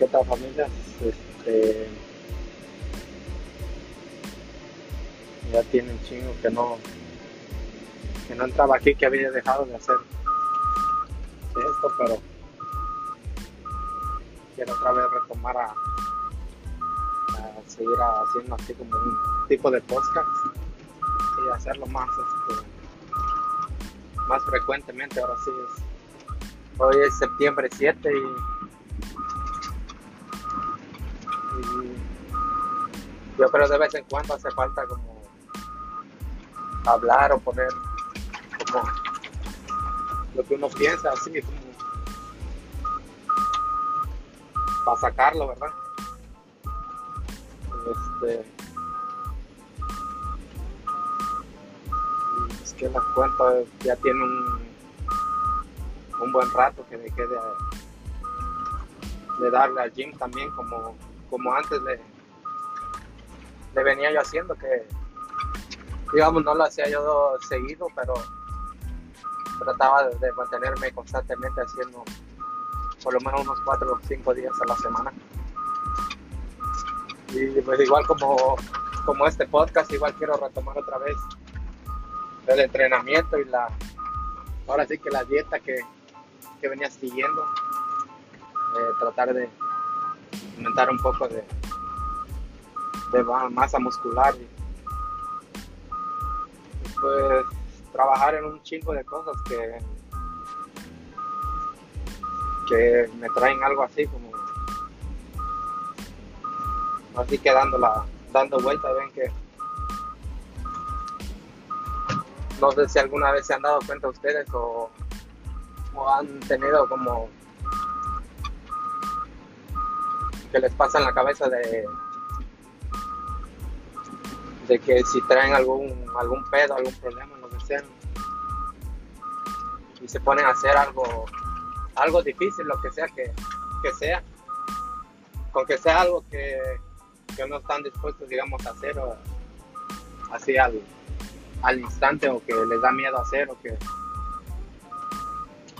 ¿Qué tal familia? Este, ya tiene un chingo que no que no entraba aquí, que había dejado de hacer esto, pero quiero otra vez retomar a, a seguir haciendo así como un tipo de podcast y hacerlo más este, más frecuentemente ahora sí es hoy es septiembre 7 y yo creo de vez en cuando hace falta como hablar o poner como lo que uno piensa así como para sacarlo verdad este es que la cuenta ya tiene un un buen rato que dejé de, de darle al gym también como como antes le, le venía yo haciendo, que digamos no lo hacía yo seguido, pero trataba de mantenerme constantemente haciendo por lo menos unos 4 o 5 días a la semana. Y pues igual como, como este podcast, igual quiero retomar otra vez el entrenamiento y la, ahora sí que la dieta que, que venía siguiendo, eh, tratar de aumentar un poco de, de masa muscular. Y, pues trabajar en un chingo de cosas que que me traen algo así como así que dando la dando vuelta ven que no sé si alguna vez se han dado cuenta ustedes o, o han tenido como que les pasa en la cabeza de de que si traen algún algún pedo, algún problema, lo que sea, y se ponen a hacer algo algo difícil, lo que sea que, que sea, con que sea algo que, que, no están dispuestos, digamos, a hacer así al, al instante o que les da miedo hacer o que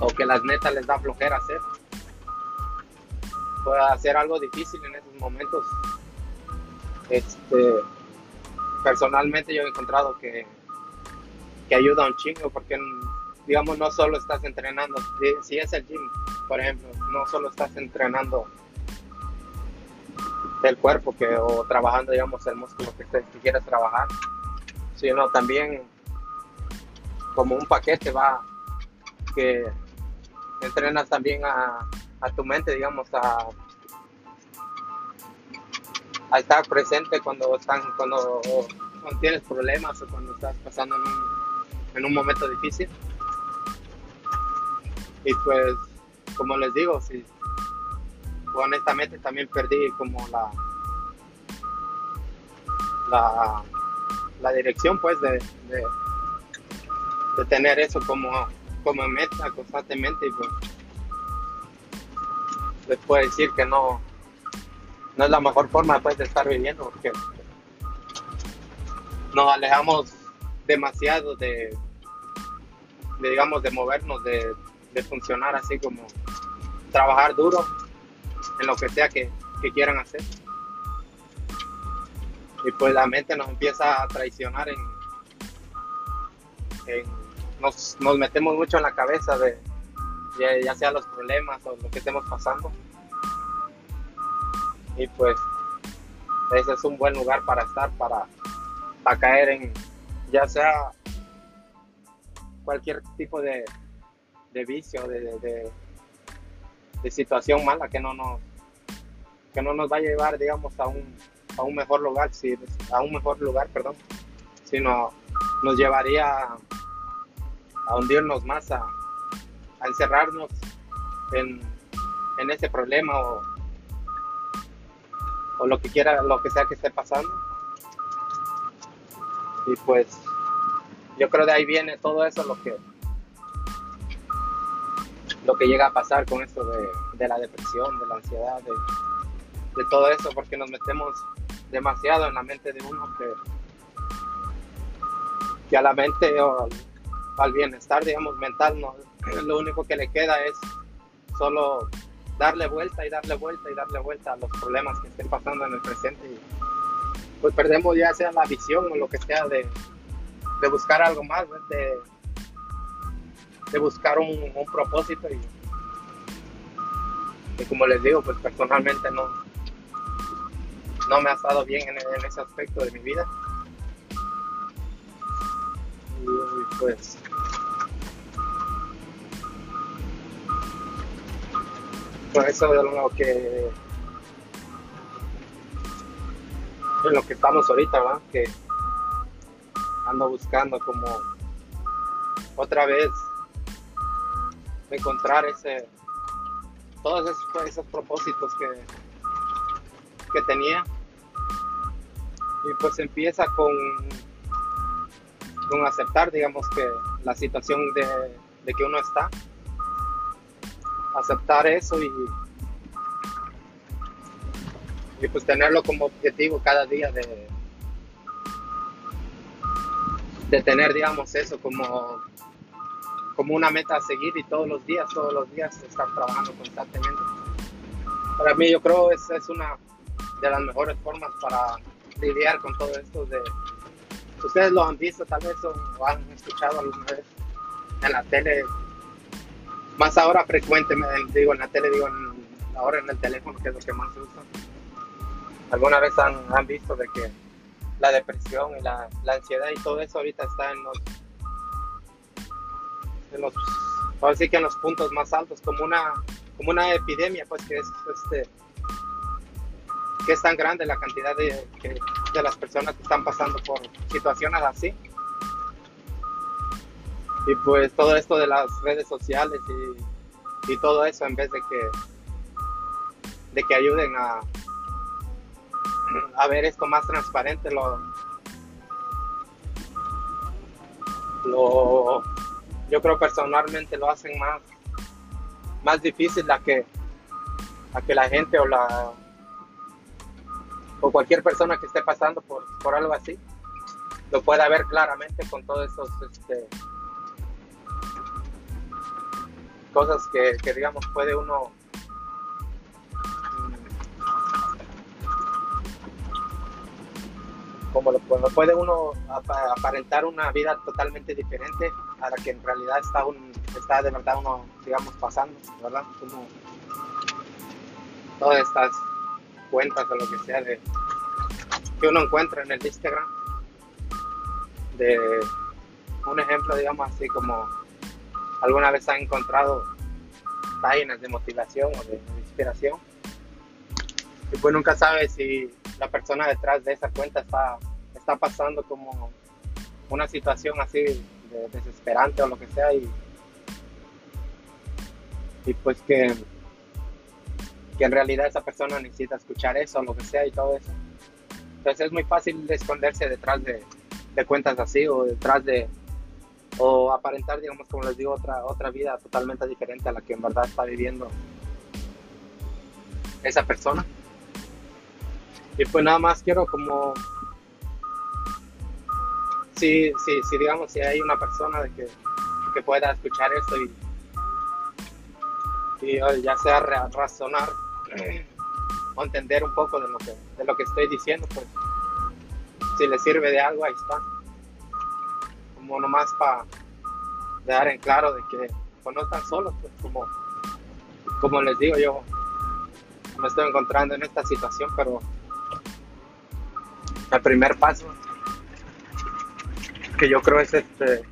o que las netas les da flojera hacer. Pueda hacer algo difícil en esos momentos. Este, personalmente yo he encontrado que, que ayuda un chingo porque, digamos, no solo estás entrenando, si, es el gym, por ejemplo, no solo estás entrenando el cuerpo que, o trabajando, digamos, el músculo que, que quieres trabajar, sino también como un paquete va que entrenas también a, a tu mente, digamos, a, a estar presente cuando están, cuando, tienes problemas o cuando estás pasando en un, en un momento difícil. Y pues, como les digo, sí, honestamente también perdí como la, la, la dirección pues de, de, de, tener eso como, como meta constantemente y pues les puedo decir que no, no es la mejor forma pues, de estar viviendo porque nos alejamos demasiado de, digamos, de movernos, de, funcionar así como trabajar duro en lo que sea que, quieran hacer. Y pues la mente nos empieza a traicionar en, nos, nos metemos mucho en la cabeza de, ya, sea los problemas o lo que estemos pasando. Y pues ese es un buen lugar para estar, para, para caer en ya sea cualquier tipo de, de vicio, de, de, situación mala que no nos que no nos va a llevar, digamos, a un, a un mejor lugar, si, a un mejor lugar, perdón, sino nos llevaría a hundirnos más, a, encerrarnos en, en ese problema o, o lo que quiera, lo que sea que esté pasando. Y pues yo creo de ahí viene todo eso lo que lo que llega a pasar con esto de, de la depresión, de la ansiedad, de, de, todo eso, porque nos metemos demasiado en la mente de uno que, que a la mente o al bienestar, digamos, mental, lo único que le queda es solo darle vuelta y darle vuelta y darle vuelta a los problemas que estén pasando en el presente y pues perdemos ya sea la visión o lo que sea de, de buscar algo más, de, de buscar un, un propósito y, como les digo, pues personalmente no, no me ha estado bien en, en ese aspecto de mi vida. Y pues por eso es lo que en lo que estamos ahorita, ¿va? que ando buscando como otra vez encontrar ese todos esos, esos propósitos que, que tenía y pues empieza con con aceptar digamos que la situación de, de que uno está aceptar eso y, y pues tenerlo como objetivo cada día de, de tener, digamos, eso como, como una meta a seguir y todos los días, todos los días estar trabajando constantemente. Para mí yo creo es, es una de las mejores formas para lidiar con todo esto de ustedes lo han visto tal vez o han escuchado alguna vez en la tele más ahora frecuentemente, digo en la tele, digo ahora en el teléfono, que es lo que más usa. ¿Alguna vez han, han visto de que la depresión y la, la, ansiedad y todo eso ahorita está en los, en los, así que en los puntos más altos, como una, como una epidemia, pues que es, este, que es tan grande la cantidad de, de las personas que están pasando por situaciones así y pues todo esto de las redes sociales y, y todo eso en vez de que de que ayuden a, a ver esto más transparente lo, lo yo creo personalmente lo hacen más más difícil a que a que la gente o la o cualquier persona que esté pasando por, por algo así lo pueda ver claramente con todos esos este, cosas que, digamos puede uno como lo, puede uno aparentar una vida totalmente diferente a la que en realidad está un está de verdad uno digamos pasando verdad como todas estas cuentas o lo que sea de que uno encuentra en el Instagram. De un ejemplo digamos así como alguna vez han encontrado páginas de motivación o de, inspiración. Y pues nunca sabes si la persona detrás de esa cuenta está, está pasando como una situación así de desesperante o lo que sea y, y pues que, que en realidad esa persona necesita escuchar eso o lo que sea y todo eso. Entonces es muy fácil esconderse detrás de, de cuentas así o detrás de, o aparentar, digamos, como les digo, otra, otra vida totalmente diferente a la que en verdad está viviendo esa persona. Y pues nada más quiero como, si, si, si digamos, si hay una persona de que, que pueda escuchar esto y, y ya sea razonar o entender un poco de lo que, de lo que estoy diciendo, pues si le sirve de algo, ahí está como nomás para dejar en claro de que pues, no están solos, pues como, como les digo yo, me estoy encontrando en esta situación, pero el primer paso que yo creo es este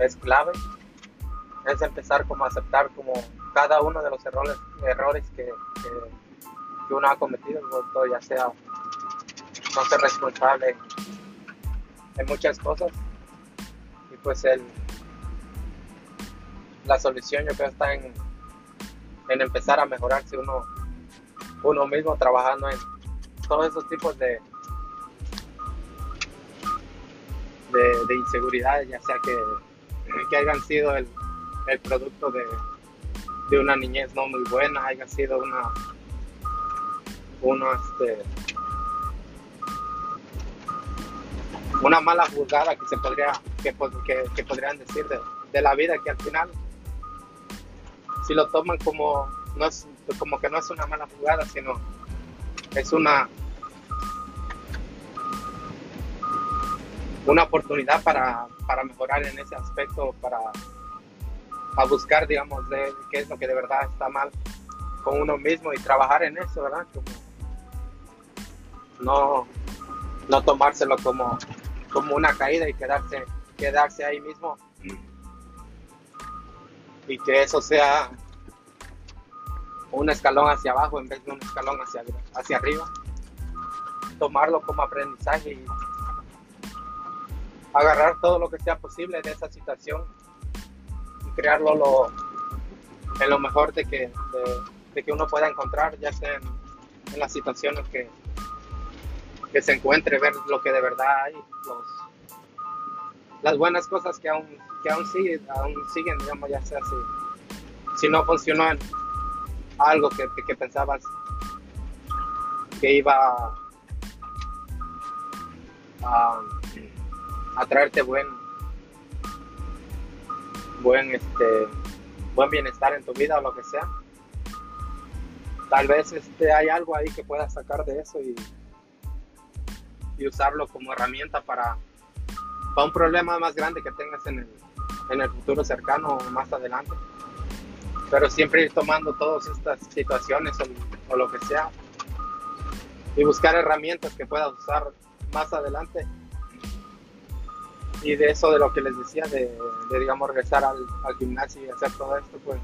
es clave es empezar como a aceptar como cada uno de los errores errores que, que, uno ha cometido ya sea no ser responsable en muchas cosas. Pues el, la solución yo creo está en, en empezar a mejorarse uno, uno mismo trabajando en todos esos tipos de, de, inseguridades, ya sea que, que hayan sido el, el producto de, de, una niñez no muy buena, haya sido una, uno este, una mala juzgada que se podría que, que, podrían decir de, la vida que al final si lo toman como, no es, como que no es una mala jugada, sino es una, una oportunidad para, para mejorar en ese aspecto, para a buscar, digamos, qué es lo que de verdad está mal con uno mismo y trabajar en eso, ¿verdad? Como no, no tomárselo como, como una caída y quedarse, quedarse ahí mismo y que eso sea un escalón hacia abajo en vez de un escalón hacia, hacia arriba. Tomarlo como aprendizaje y agarrar todo lo que sea posible de esa situación y crearlo lo, en lo mejor de que, de, que uno pueda encontrar, ya sea en, las situaciones que, que se encuentre, ver lo que de verdad hay, los, las buenas cosas que aún, que aún, siguen, aún siguen, digamos, ya sea si, si no funcionó algo que, que pensabas que iba a, a traerte buen buen este buen bienestar en tu vida o lo que sea tal vez este hay algo ahí que puedas sacar de eso y, y usarlo como herramienta para, para un problema más grande que tengas en el, en el futuro cercano o más adelante. Pero siempre ir tomando todas estas situaciones o, lo que sea. Y buscar herramientas que puedas usar más adelante. Y de eso de lo que les decía, de, digamos regresar al, gimnasio y hacer todo esto, pues.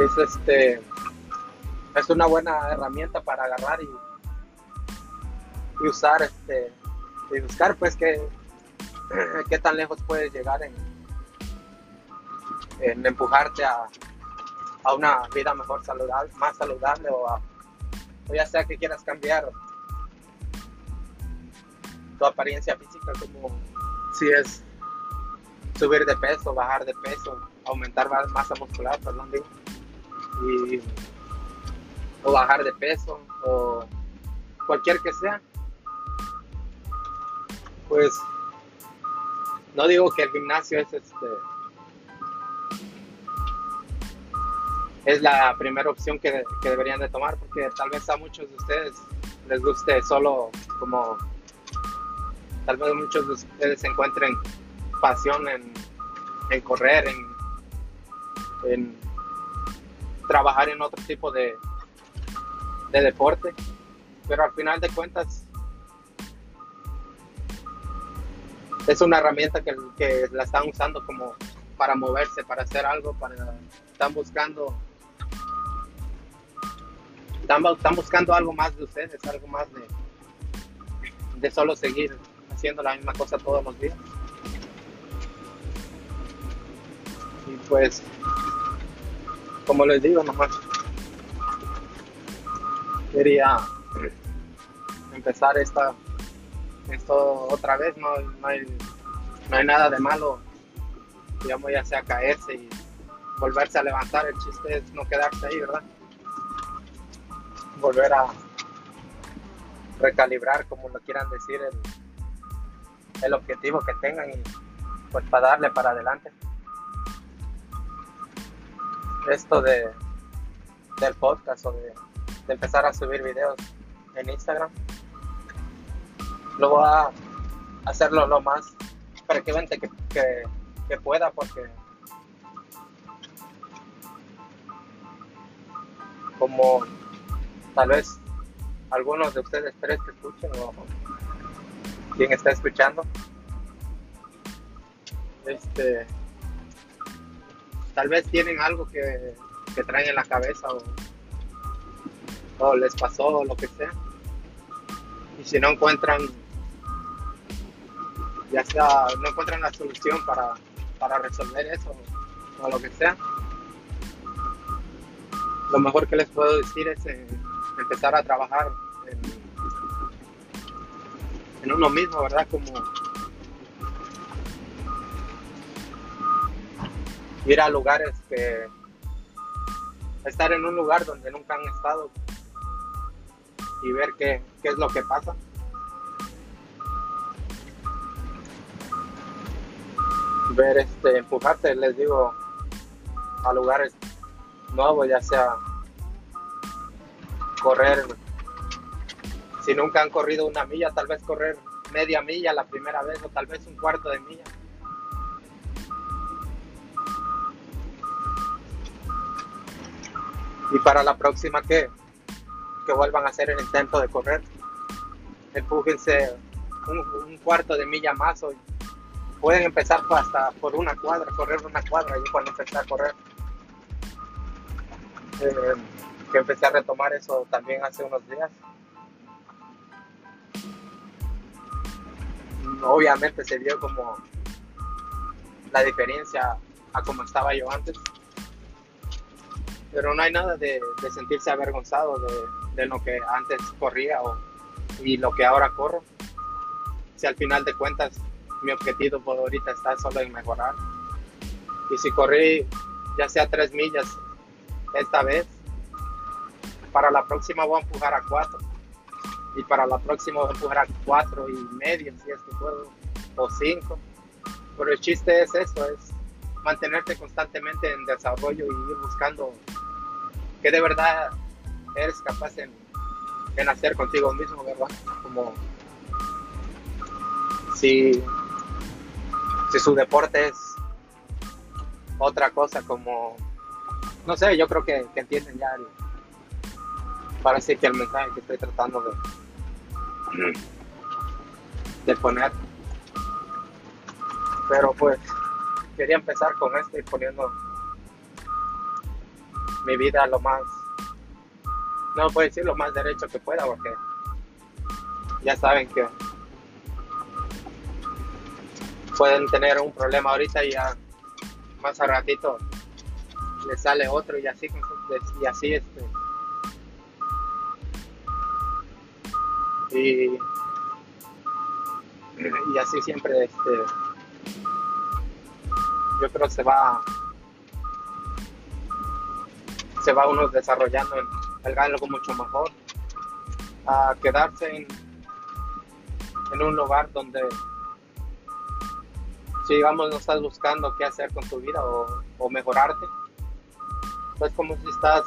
Es este es una buena herramienta para agarrar y, y usar este y buscar pues que qué tan lejos puedes llegar en, en empujarte a, a, una vida mejor saludable, más saludable o, o ya sea que quieras cambiar tu apariencia física, como si es subir de peso, bajar de peso, aumentar masa muscular, perdón, digo, y, o bajar de peso, o cualquier que sea, pues no digo que el gimnasio es este es la primera opción que, que, deberían de tomar porque tal vez a muchos de ustedes les guste solo como tal vez muchos de ustedes encuentren pasión en, correr, en, trabajar en otro tipo de, de deporte, pero al final de cuentas es una herramienta que, que, la están usando como para moverse, para hacer algo, para están buscando están, buscando algo más de ustedes, algo más de, de solo seguir haciendo la misma cosa todos los días. Y pues, como les digo, nomás quería empezar esta, esto otra vez, no, no, hay, no hay nada de malo, digamos, ya sea caerse y volverse a levantar, el chiste es no quedarse ahí, ¿verdad? Volver a recalibrar, como lo quieran decir, el, el objetivo que tengan y pues para darle para adelante. Esto de del podcast o de, empezar a subir videos en Instagram, lo voy a hacerlo lo más que, que, que pueda porque como tal vez algunos de ustedes tres que escuchen o quien está escuchando. Este, tal vez tienen algo que, que traen en la cabeza o, o les pasó o lo que sea. Y si no encuentran, ya sea, no encuentran la solución para, para resolver eso o lo que sea, lo mejor que les puedo decir es eh, empezar a trabajar en, en uno mismo, ¿verdad? Como ir a lugares que estar en un lugar donde nunca han estado y ver qué, qué es lo que pasa. Ver este empujarte, les digo, a lugares nuevos, ya sea correr, si nunca han corrido una milla, tal vez correr media milla la primera vez o tal vez un cuarto de milla. Y para la próxima que, que vuelvan a hacer el intento de correr, empújense un, cuarto de milla más o pueden empezar hasta por una cuadra, correr una cuadra y cuando empecé a correr. Eh, que empecé a retomar eso también hace unos días. Obviamente se vio como la diferencia a como estaba yo antes. Pero no hay nada de, sentirse avergonzado de, lo que antes corría o, y lo que ahora corro. Si al final de cuentas mi objetivo por ahorita está solo en mejorar. Y si corrí ya sea tres millas esta vez, para la próxima voy a empujar a cuatro. Y para la próxima voy a empujar a cuatro y medio, si es que puedo, o cinco. Pero el chiste es eso, es mantenerte constantemente en desarrollo y ir buscando que de verdad eres capaz en, en hacer contigo mismo, ¿verdad? Como si si su deporte es otra cosa como, no sé, yo creo que, entienden ya el, parece que el mensaje que estoy tratando de, de poner. Pero pues quería empezar con esto y poniendo mi vida lo más, no puedo decir lo más derecho que pueda porque ya saben que pueden tener un problema ahorita y ya más a ratito le sale otro y así y así este. Y, y así siempre este yo creo se va se va uno desarrollando en, algo mucho mejor a quedarse en, en un lugar donde si digamos no estás buscando qué hacer con tu vida o, mejorarte, pues como si estás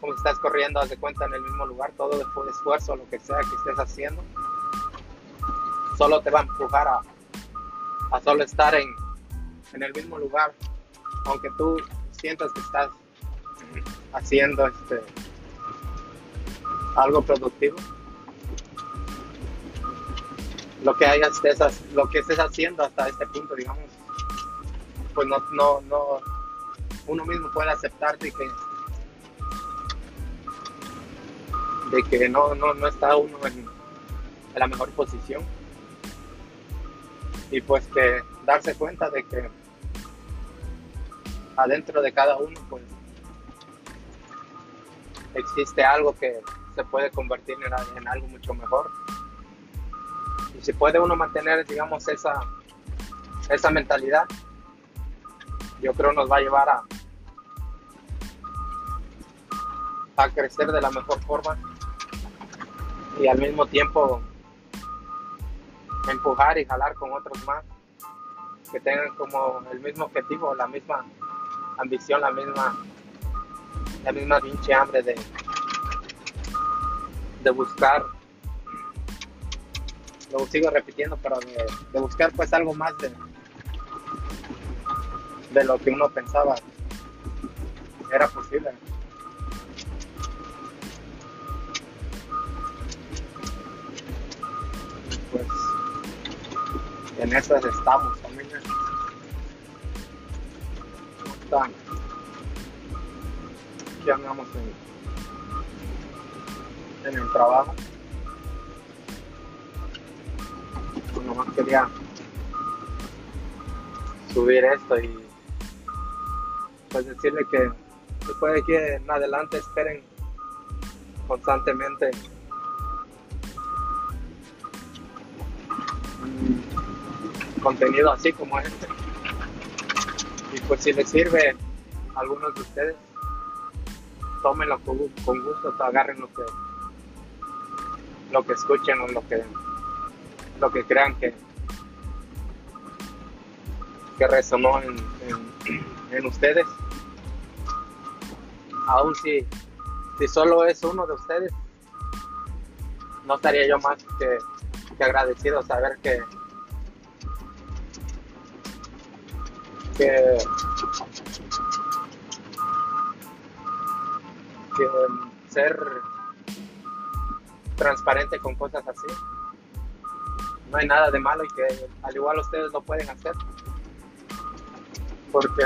como si estás corriendo, de cuenta en el mismo lugar, todo de esfuerzo, lo que sea que estés haciendo, solo te va a empujar a, a solo estar en, en el mismo lugar, aunque tú sientas que estás haciendo este algo productivo lo que hayas lo que estés haciendo hasta este punto, digamos, pues no, no, no, uno mismo puede aceptarte que de que no, no, no está uno en, la mejor posición. Y pues que darse cuenta de que adentro de cada uno pues existe algo que se puede convertir en algo mucho mejor si puede uno mantener, digamos, esa, esa mentalidad, yo creo nos va a llevar a, a crecer de la mejor forma y al mismo tiempo empujar y jalar con otros más que tengan como el mismo objetivo, la misma ambición, la misma la misma pinche hambre de, de buscar lo sigo repitiendo, pero de, buscar pues algo más de, de lo que uno pensaba era posible. Pues en esas estamos. ¿Cómo Aquí andamos en, en el trabajo. Quería subir esto y pues decirle que después de aquí en adelante esperen constantemente. Contenido así como este. Y pues si les sirve a algunos de ustedes tómenlo con, gusto agarren lo que lo que escuchen o lo que lo que crean que, que resonó en, en, ustedes. Aún si, si solo es uno de ustedes, no estaría yo más que, agradecido saber que, que, que ser transparente con cosas así no hay nada de malo y que al igual ustedes lo pueden hacer. Porque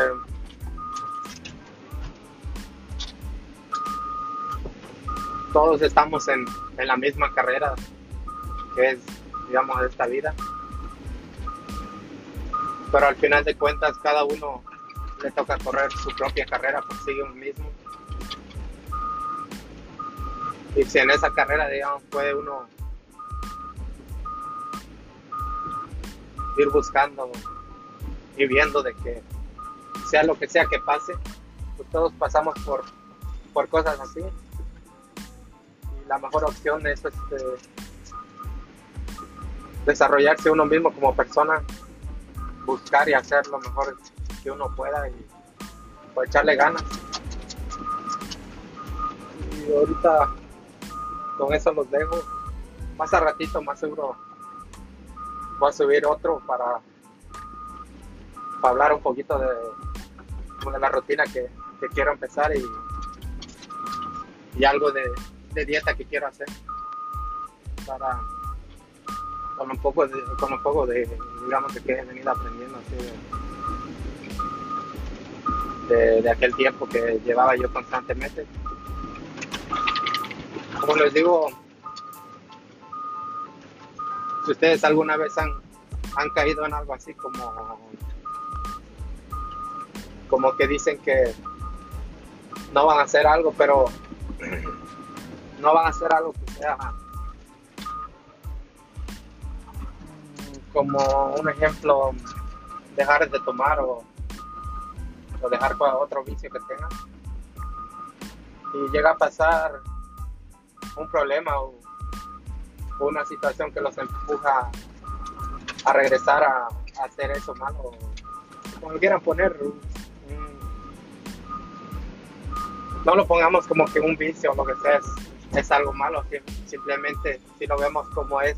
todos estamos en, la misma carrera que es, digamos, esta vida. Pero al final de cuentas cada uno le toca correr su propia carrera por sí mismo. Y si en esa carrera, digamos, puede uno ir buscando y viendo de que sea lo que sea que pase, pues todos pasamos por, por cosas así. Y la mejor opción es este, desarrollarse uno mismo como persona, buscar y hacer lo mejor que uno pueda y pues, echarle ganas. Y ahorita con eso los dejo. Más a ratito, más seguro voy a subir otro para, para hablar un poquito de, de la rutina que, quiero empezar y, y algo de, dieta que quiero hacer para con un poco de, con un poco de digamos de que he venido aprendiendo de, de, aquel tiempo que llevaba yo constantemente. Como les digo si ustedes alguna vez han, han caído en algo así como, como que dicen que no van a hacer algo, pero no van a hacer algo que sea como un ejemplo, dejar de tomar o, o dejar otro vicio que tengan. Y llega a pasar un problema o una situación que los empuja a regresar a, hacer eso malo, como quieran poner, no lo pongamos como que un vicio o lo que sea, es, algo malo, simplemente si lo vemos como es,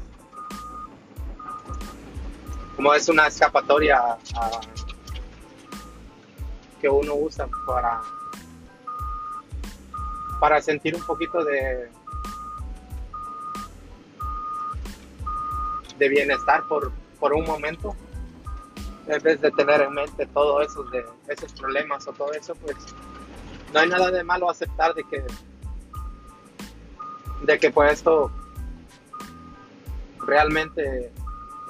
como es una escapatoria que uno usa para, para sentir un poquito de, de bienestar por, por un momento, en vez de tener en mente todo eso, de esos problemas o todo eso, pues no hay nada de malo aceptar de que, de que pues esto realmente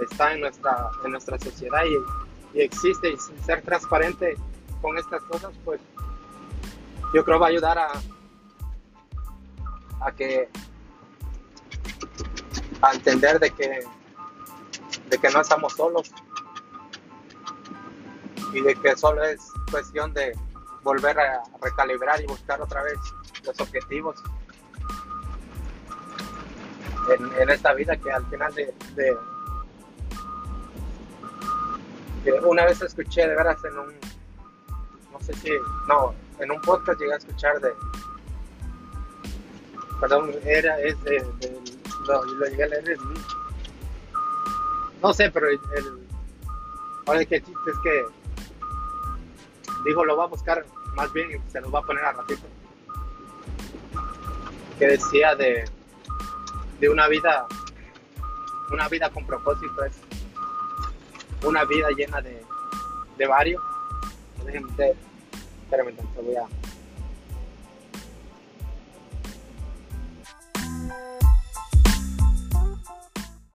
está en nuestra, en nuestra sociedad y, y existe y ser transparente con estas cosas, pues yo creo va a ayudar a, a que a entender de que de que no estamos solos y de que solo es cuestión de volver a recalibrar y buscar otra vez los objetivos en, esta vida que al final de, que una vez escuché de veras en un no sé si no en un podcast llegué a escuchar de perdón era es de, lo, llegué a leer no sé, pero el, ahora que chiste es que dijo lo va a buscar más bien se lo va a poner a ratito. Que decía de, de una vida, una vida con propósito es una vida llena de, de varios. Déjenme, voy a